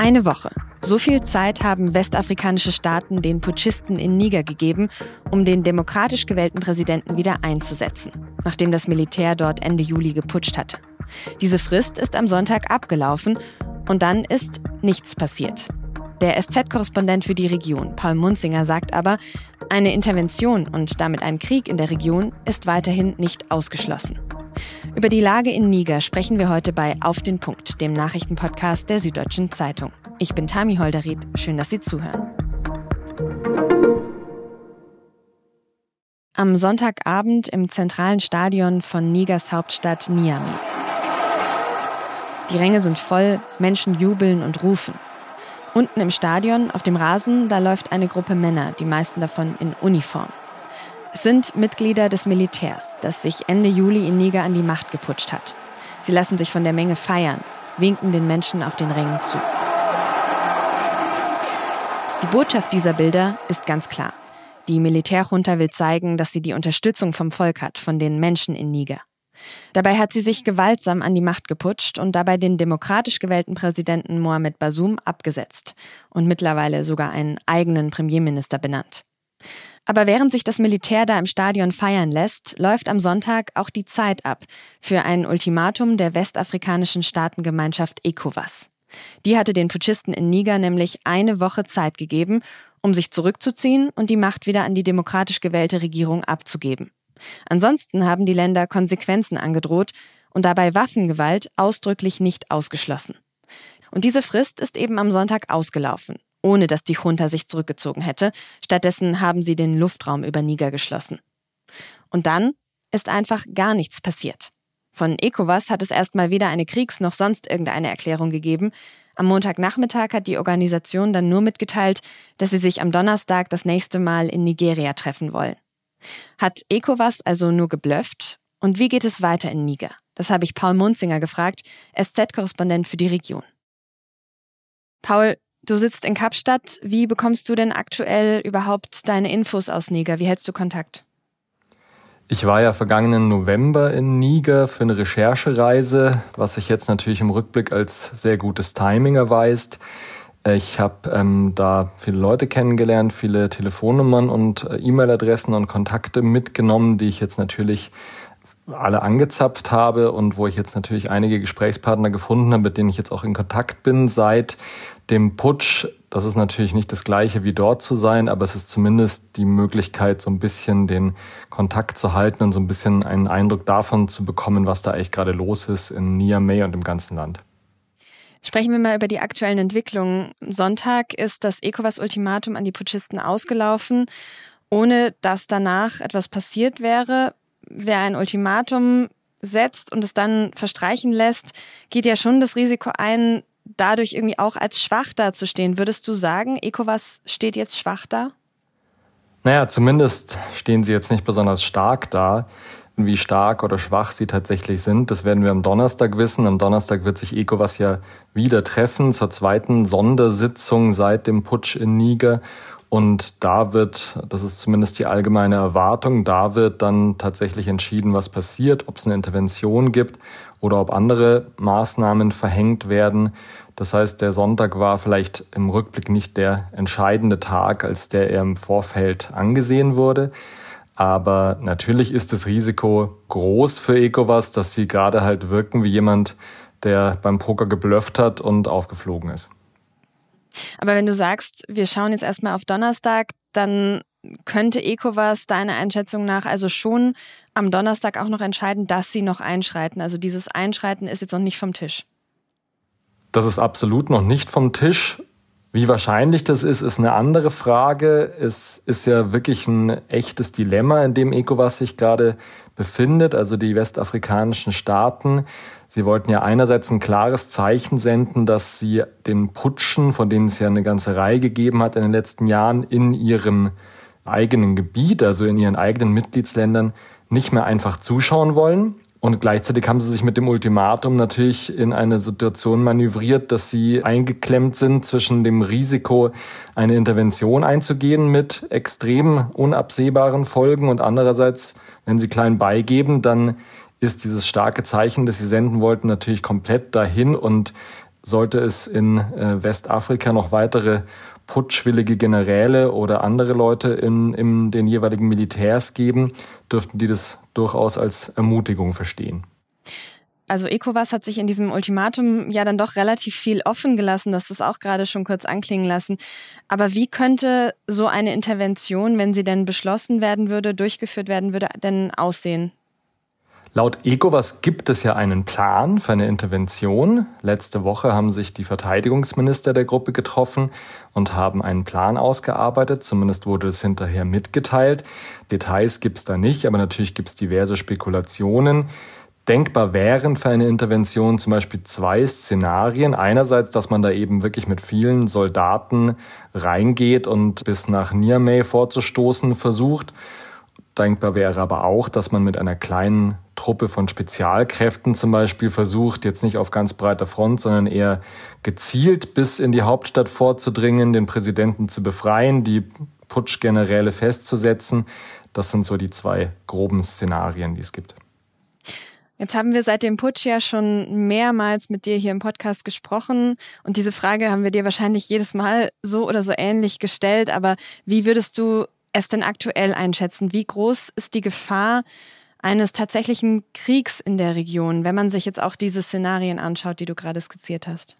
Eine Woche. So viel Zeit haben westafrikanische Staaten den Putschisten in Niger gegeben, um den demokratisch gewählten Präsidenten wieder einzusetzen, nachdem das Militär dort Ende Juli geputscht hatte. Diese Frist ist am Sonntag abgelaufen und dann ist nichts passiert. Der SZ-Korrespondent für die Region, Paul Munzinger, sagt aber, eine Intervention und damit ein Krieg in der Region ist weiterhin nicht ausgeschlossen. Über die Lage in Niger sprechen wir heute bei Auf den Punkt, dem Nachrichtenpodcast der Süddeutschen Zeitung. Ich bin Tami Holderried. Schön, dass Sie zuhören. Am Sonntagabend im zentralen Stadion von Nigers Hauptstadt Niamey. Die Ränge sind voll, Menschen jubeln und rufen. Unten im Stadion, auf dem Rasen, da läuft eine Gruppe Männer, die meisten davon in Uniform. Es sind Mitglieder des Militärs, das sich Ende Juli in Niger an die Macht geputscht hat. Sie lassen sich von der Menge feiern, winken den Menschen auf den Rängen zu. Die Botschaft dieser Bilder ist ganz klar. Die Militärjunta will zeigen, dass sie die Unterstützung vom Volk hat, von den Menschen in Niger. Dabei hat sie sich gewaltsam an die Macht geputscht und dabei den demokratisch gewählten Präsidenten Mohamed Basum abgesetzt und mittlerweile sogar einen eigenen Premierminister benannt. Aber während sich das Militär da im Stadion feiern lässt, läuft am Sonntag auch die Zeit ab für ein Ultimatum der westafrikanischen Staatengemeinschaft ECOWAS. Die hatte den Putschisten in Niger nämlich eine Woche Zeit gegeben, um sich zurückzuziehen und die Macht wieder an die demokratisch gewählte Regierung abzugeben. Ansonsten haben die Länder Konsequenzen angedroht und dabei Waffengewalt ausdrücklich nicht ausgeschlossen. Und diese Frist ist eben am Sonntag ausgelaufen ohne dass die Junta sich zurückgezogen hätte. Stattdessen haben sie den Luftraum über Niger geschlossen. Und dann ist einfach gar nichts passiert. Von ECOWAS hat es erstmal weder eine Kriegs- noch sonst irgendeine Erklärung gegeben. Am Montagnachmittag hat die Organisation dann nur mitgeteilt, dass sie sich am Donnerstag das nächste Mal in Nigeria treffen wollen. Hat ECOWAS also nur geblufft? Und wie geht es weiter in Niger? Das habe ich Paul Munzinger gefragt, SZ-Korrespondent für die Region. Paul, Du sitzt in Kapstadt. Wie bekommst du denn aktuell überhaupt deine Infos aus Niger? Wie hältst du Kontakt? Ich war ja vergangenen November in Niger für eine Recherchereise, was sich jetzt natürlich im Rückblick als sehr gutes Timing erweist. Ich habe ähm, da viele Leute kennengelernt, viele Telefonnummern und äh, E-Mail-Adressen und Kontakte mitgenommen, die ich jetzt natürlich alle angezapft habe und wo ich jetzt natürlich einige Gesprächspartner gefunden habe, mit denen ich jetzt auch in Kontakt bin seit dem Putsch. Das ist natürlich nicht das gleiche wie dort zu sein, aber es ist zumindest die Möglichkeit, so ein bisschen den Kontakt zu halten und so ein bisschen einen Eindruck davon zu bekommen, was da eigentlich gerade los ist in Niamey und im ganzen Land. Sprechen wir mal über die aktuellen Entwicklungen. Sonntag ist das ECOWAS-Ultimatum an die Putschisten ausgelaufen, ohne dass danach etwas passiert wäre wer ein Ultimatum setzt und es dann verstreichen lässt, geht ja schon das Risiko ein, dadurch irgendwie auch als schwach dazustehen. Würdest du sagen, ECOWAS steht jetzt schwach da? Naja, zumindest stehen sie jetzt nicht besonders stark da. Wie stark oder schwach sie tatsächlich sind, das werden wir am Donnerstag wissen. Am Donnerstag wird sich ECOWAS ja wieder treffen zur zweiten Sondersitzung seit dem Putsch in Niger. Und da wird, das ist zumindest die allgemeine Erwartung, da wird dann tatsächlich entschieden, was passiert, ob es eine Intervention gibt oder ob andere Maßnahmen verhängt werden. Das heißt, der Sonntag war vielleicht im Rückblick nicht der entscheidende Tag, als der er im Vorfeld angesehen wurde. Aber natürlich ist das Risiko groß für ECOWAS, dass sie gerade halt wirken wie jemand, der beim Poker geblufft hat und aufgeflogen ist. Aber wenn du sagst, wir schauen jetzt erstmal auf Donnerstag, dann könnte ECOWAS deiner Einschätzung nach also schon am Donnerstag auch noch entscheiden, dass sie noch einschreiten. Also dieses Einschreiten ist jetzt noch nicht vom Tisch. Das ist absolut noch nicht vom Tisch. Wie wahrscheinlich das ist, ist eine andere Frage. Es ist ja wirklich ein echtes Dilemma, in dem ECOWAS sich gerade befindet, also die westafrikanischen Staaten. Sie wollten ja einerseits ein klares Zeichen senden, dass sie den Putschen, von denen es ja eine ganze Reihe gegeben hat in den letzten Jahren, in ihrem eigenen Gebiet, also in ihren eigenen Mitgliedsländern, nicht mehr einfach zuschauen wollen, und gleichzeitig haben sie sich mit dem Ultimatum natürlich in eine Situation manövriert, dass sie eingeklemmt sind zwischen dem Risiko, eine Intervention einzugehen mit extrem unabsehbaren Folgen und andererseits, wenn sie klein beigeben, dann ist dieses starke Zeichen, das sie senden wollten, natürlich komplett dahin und sollte es in äh, Westafrika noch weitere putschwillige Generäle oder andere Leute in, in den jeweiligen Militärs geben, dürften die das durchaus als Ermutigung verstehen. Also ECOWAS hat sich in diesem Ultimatum ja dann doch relativ viel offen gelassen. Du hast das auch gerade schon kurz anklingen lassen. Aber wie könnte so eine Intervention, wenn sie denn beschlossen werden würde, durchgeführt werden würde, denn aussehen? Laut ECOWAS gibt es ja einen Plan für eine Intervention. Letzte Woche haben sich die Verteidigungsminister der Gruppe getroffen und haben einen Plan ausgearbeitet. Zumindest wurde es hinterher mitgeteilt. Details gibt es da nicht, aber natürlich gibt es diverse Spekulationen. Denkbar wären für eine Intervention zum Beispiel zwei Szenarien. Einerseits, dass man da eben wirklich mit vielen Soldaten reingeht und bis nach Niamey vorzustoßen versucht. Denkbar wäre aber auch, dass man mit einer kleinen Truppe von Spezialkräften zum Beispiel versucht, jetzt nicht auf ganz breiter Front, sondern eher gezielt bis in die Hauptstadt vorzudringen, den Präsidenten zu befreien, die Putschgeneräle festzusetzen. Das sind so die zwei groben Szenarien, die es gibt. Jetzt haben wir seit dem Putsch ja schon mehrmals mit dir hier im Podcast gesprochen und diese Frage haben wir dir wahrscheinlich jedes Mal so oder so ähnlich gestellt. Aber wie würdest du es denn aktuell einschätzen? Wie groß ist die Gefahr eines tatsächlichen Kriegs in der Region, wenn man sich jetzt auch diese Szenarien anschaut, die du gerade skizziert hast?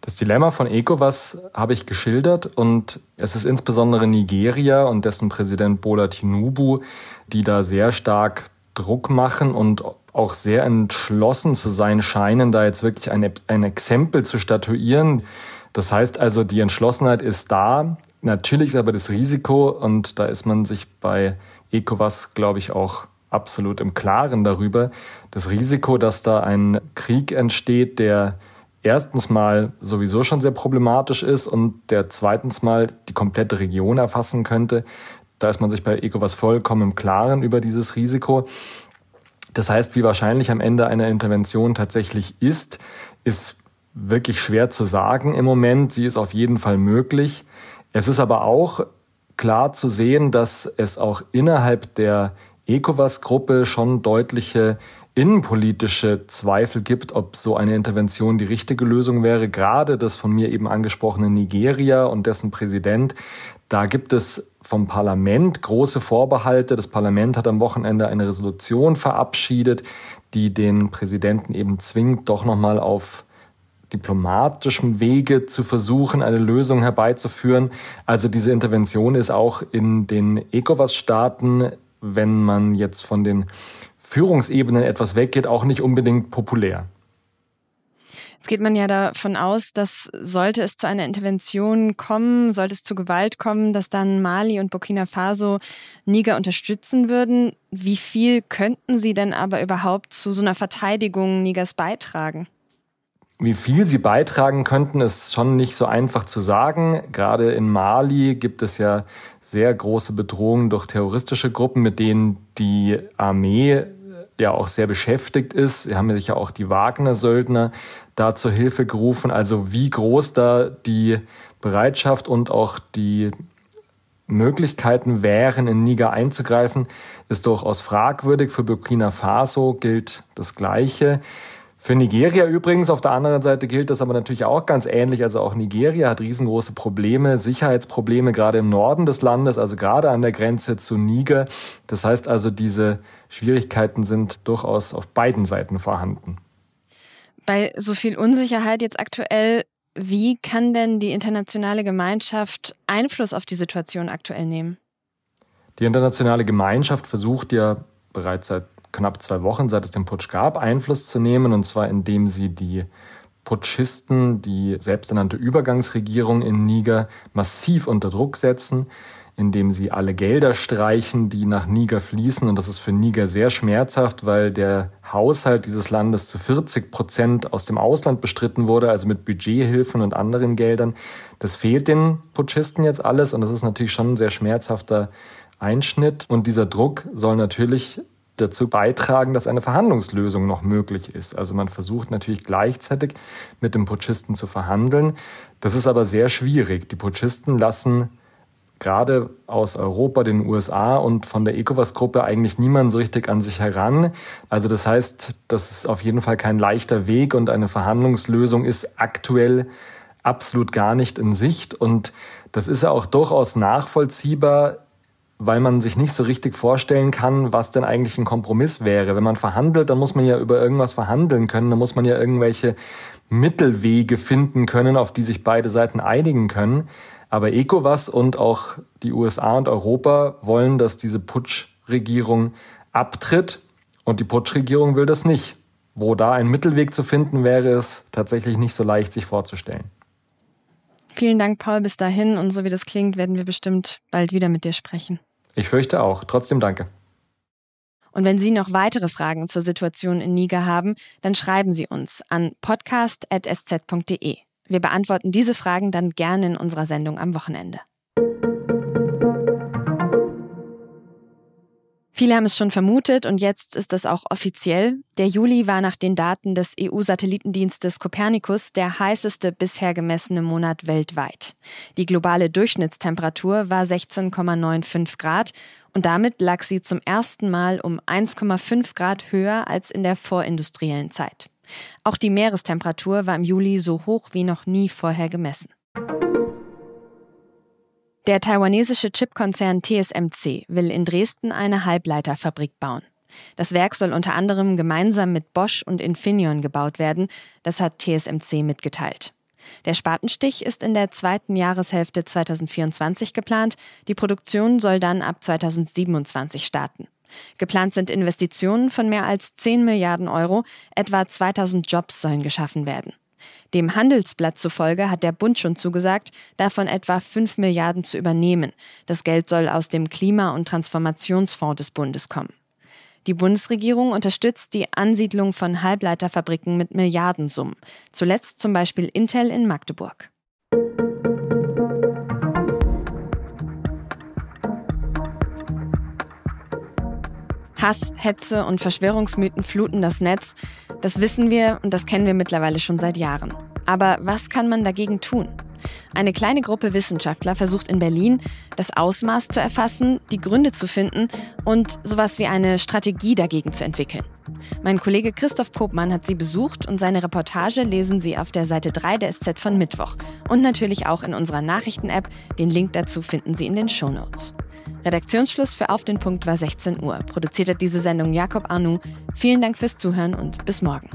Das Dilemma von ECOWAS habe ich geschildert und es ist insbesondere Nigeria und dessen Präsident Bola Tinubu, die da sehr stark Druck machen und auch sehr entschlossen zu sein scheinen, da jetzt wirklich ein, ein Exempel zu statuieren. Das heißt also, die Entschlossenheit ist da, Natürlich ist aber das Risiko, und da ist man sich bei ECOWAS, glaube ich, auch absolut im Klaren darüber, das Risiko, dass da ein Krieg entsteht, der erstens mal sowieso schon sehr problematisch ist und der zweitens mal die komplette Region erfassen könnte, da ist man sich bei ECOWAS vollkommen im Klaren über dieses Risiko. Das heißt, wie wahrscheinlich am Ende eine Intervention tatsächlich ist, ist wirklich schwer zu sagen im Moment. Sie ist auf jeden Fall möglich. Es ist aber auch klar zu sehen, dass es auch innerhalb der ECOWAS-Gruppe schon deutliche innenpolitische Zweifel gibt, ob so eine Intervention die richtige Lösung wäre. Gerade das von mir eben angesprochene Nigeria und dessen Präsident, da gibt es vom Parlament große Vorbehalte. Das Parlament hat am Wochenende eine Resolution verabschiedet, die den Präsidenten eben zwingt, doch nochmal auf diplomatischem Wege zu versuchen, eine Lösung herbeizuführen. Also diese Intervention ist auch in den ECOWAS-Staaten, wenn man jetzt von den Führungsebenen etwas weggeht, auch nicht unbedingt populär. Jetzt geht man ja davon aus, dass sollte es zu einer Intervention kommen, sollte es zu Gewalt kommen, dass dann Mali und Burkina Faso Niger unterstützen würden. Wie viel könnten sie denn aber überhaupt zu so einer Verteidigung Nigers beitragen? Wie viel sie beitragen könnten, ist schon nicht so einfach zu sagen. Gerade in Mali gibt es ja sehr große Bedrohungen durch terroristische Gruppen, mit denen die Armee ja auch sehr beschäftigt ist. Sie haben sich ja auch die Wagner-Söldner da zur Hilfe gerufen. Also wie groß da die Bereitschaft und auch die Möglichkeiten wären, in Niger einzugreifen, ist durchaus fragwürdig. Für Burkina Faso gilt das Gleiche. Für Nigeria übrigens, auf der anderen Seite gilt das aber natürlich auch ganz ähnlich. Also auch Nigeria hat riesengroße Probleme, Sicherheitsprobleme, gerade im Norden des Landes, also gerade an der Grenze zu Niger. Das heißt also, diese Schwierigkeiten sind durchaus auf beiden Seiten vorhanden. Bei so viel Unsicherheit jetzt aktuell, wie kann denn die internationale Gemeinschaft Einfluss auf die Situation aktuell nehmen? Die internationale Gemeinschaft versucht ja bereits seit knapp zwei Wochen, seit es den Putsch gab, Einfluss zu nehmen, und zwar indem sie die Putschisten, die selbsternannte Übergangsregierung in Niger, massiv unter Druck setzen, indem sie alle Gelder streichen, die nach Niger fließen. Und das ist für Niger sehr schmerzhaft, weil der Haushalt dieses Landes zu 40 Prozent aus dem Ausland bestritten wurde, also mit Budgethilfen und anderen Geldern. Das fehlt den Putschisten jetzt alles und das ist natürlich schon ein sehr schmerzhafter Einschnitt. Und dieser Druck soll natürlich dazu beitragen, dass eine Verhandlungslösung noch möglich ist. Also man versucht natürlich gleichzeitig mit dem Putschisten zu verhandeln. Das ist aber sehr schwierig. Die Putschisten lassen gerade aus Europa, den USA und von der ECOWAS-Gruppe eigentlich niemand so richtig an sich heran. Also das heißt, das ist auf jeden Fall kein leichter Weg und eine Verhandlungslösung ist aktuell absolut gar nicht in Sicht. Und das ist ja auch durchaus nachvollziehbar, weil man sich nicht so richtig vorstellen kann, was denn eigentlich ein Kompromiss wäre. Wenn man verhandelt, dann muss man ja über irgendwas verhandeln können, dann muss man ja irgendwelche Mittelwege finden können, auf die sich beide Seiten einigen können. Aber ECOWAS und auch die USA und Europa wollen, dass diese Putschregierung abtritt und die Putschregierung will das nicht. Wo da ein Mittelweg zu finden wäre, ist tatsächlich nicht so leicht sich vorzustellen. Vielen Dank, Paul, bis dahin. Und so wie das klingt, werden wir bestimmt bald wieder mit dir sprechen. Ich fürchte auch. Trotzdem danke. Und wenn Sie noch weitere Fragen zur Situation in Niger haben, dann schreiben Sie uns an podcast.sz.de. Wir beantworten diese Fragen dann gerne in unserer Sendung am Wochenende. Viele haben es schon vermutet und jetzt ist es auch offiziell. Der Juli war nach den Daten des EU-Satellitendienstes Copernicus der heißeste bisher gemessene Monat weltweit. Die globale Durchschnittstemperatur war 16,95 Grad und damit lag sie zum ersten Mal um 1,5 Grad höher als in der vorindustriellen Zeit. Auch die Meerestemperatur war im Juli so hoch wie noch nie vorher gemessen. Der taiwanesische Chipkonzern TSMC will in Dresden eine Halbleiterfabrik bauen. Das Werk soll unter anderem gemeinsam mit Bosch und Infineon gebaut werden, das hat TSMC mitgeteilt. Der Spatenstich ist in der zweiten Jahreshälfte 2024 geplant, die Produktion soll dann ab 2027 starten. Geplant sind Investitionen von mehr als 10 Milliarden Euro, etwa 2000 Jobs sollen geschaffen werden. Dem Handelsblatt zufolge hat der Bund schon zugesagt, davon etwa 5 Milliarden zu übernehmen. Das Geld soll aus dem Klima- und Transformationsfonds des Bundes kommen. Die Bundesregierung unterstützt die Ansiedlung von Halbleiterfabriken mit Milliardensummen, zuletzt zum Beispiel Intel in Magdeburg. Hass, Hetze und Verschwörungsmythen fluten das Netz. Das wissen wir und das kennen wir mittlerweile schon seit Jahren. Aber was kann man dagegen tun? Eine kleine Gruppe Wissenschaftler versucht in Berlin, das Ausmaß zu erfassen, die Gründe zu finden und sowas wie eine Strategie dagegen zu entwickeln. Mein Kollege Christoph Popmann hat sie besucht und seine Reportage lesen Sie auf der Seite 3 der SZ von Mittwoch und natürlich auch in unserer Nachrichten-App. Den Link dazu finden Sie in den Show Notes. Redaktionsschluss für Auf den Punkt war 16 Uhr. Produziert hat diese Sendung Jakob Arnu. Vielen Dank fürs Zuhören und bis morgen.